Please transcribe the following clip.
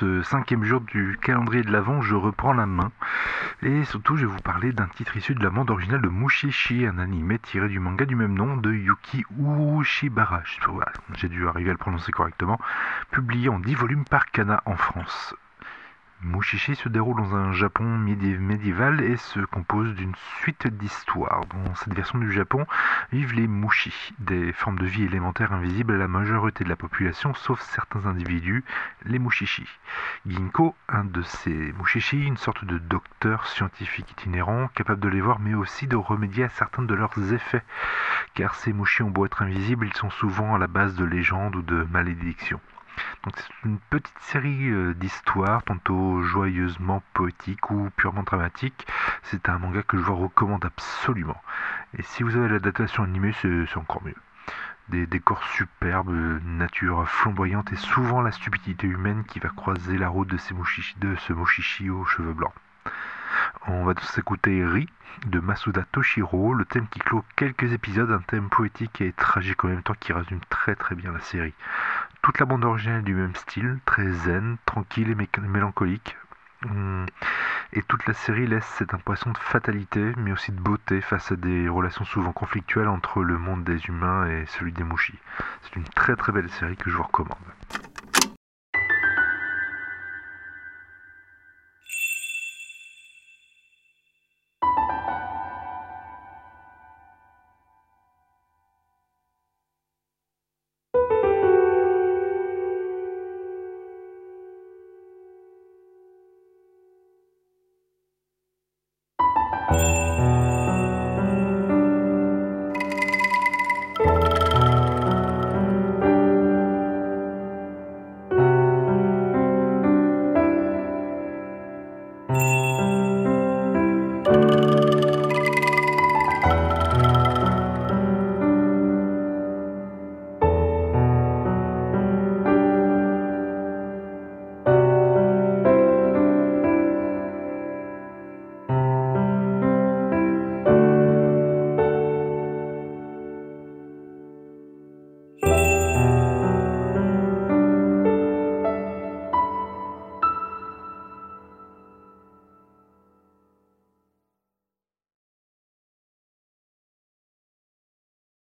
ce cinquième jour du calendrier de l'Avent, je reprends la main. Et surtout, je vais vous parler d'un titre issu de la bande originale de Mushishi, un animé tiré du manga du même nom de Yuki Ushibara. J'ai dû arriver à le prononcer correctement. Publié en 10 volumes par Kana en France. Mushishi se déroule dans un Japon médiéval et se compose d'une suite d'histoires. Dans cette version du Japon vivent les Mushi, des formes de vie élémentaires invisibles à la majorité de la population, sauf certains individus, les Mushishi. Ginko, un de ces Mushishi, une sorte de docteur scientifique itinérant, capable de les voir mais aussi de remédier à certains de leurs effets. Car ces Mushi ont beau être invisibles, ils sont souvent à la base de légendes ou de malédictions. C'est une petite série euh, d'histoires, tantôt joyeusement poétiques ou purement dramatiques. C'est un manga que je vous recommande absolument. Et si vous avez l'adaptation animée, c'est encore mieux. Des décors superbes, nature flamboyante et souvent la stupidité humaine qui va croiser la route de, de ce Moshishi aux cheveux blancs. On va tous écouter Ri de Masuda Toshiro, le thème qui clôt quelques épisodes, un thème poétique et tragique en même temps qui résume très très bien la série. Toute la bande originale du même style, très zen, tranquille et mélancolique. Hum, et toute la série laisse cette impression de fatalité, mais aussi de beauté face à des relations souvent conflictuelles entre le monde des humains et celui des mouchis. C'est une très très belle série que je vous recommande. Música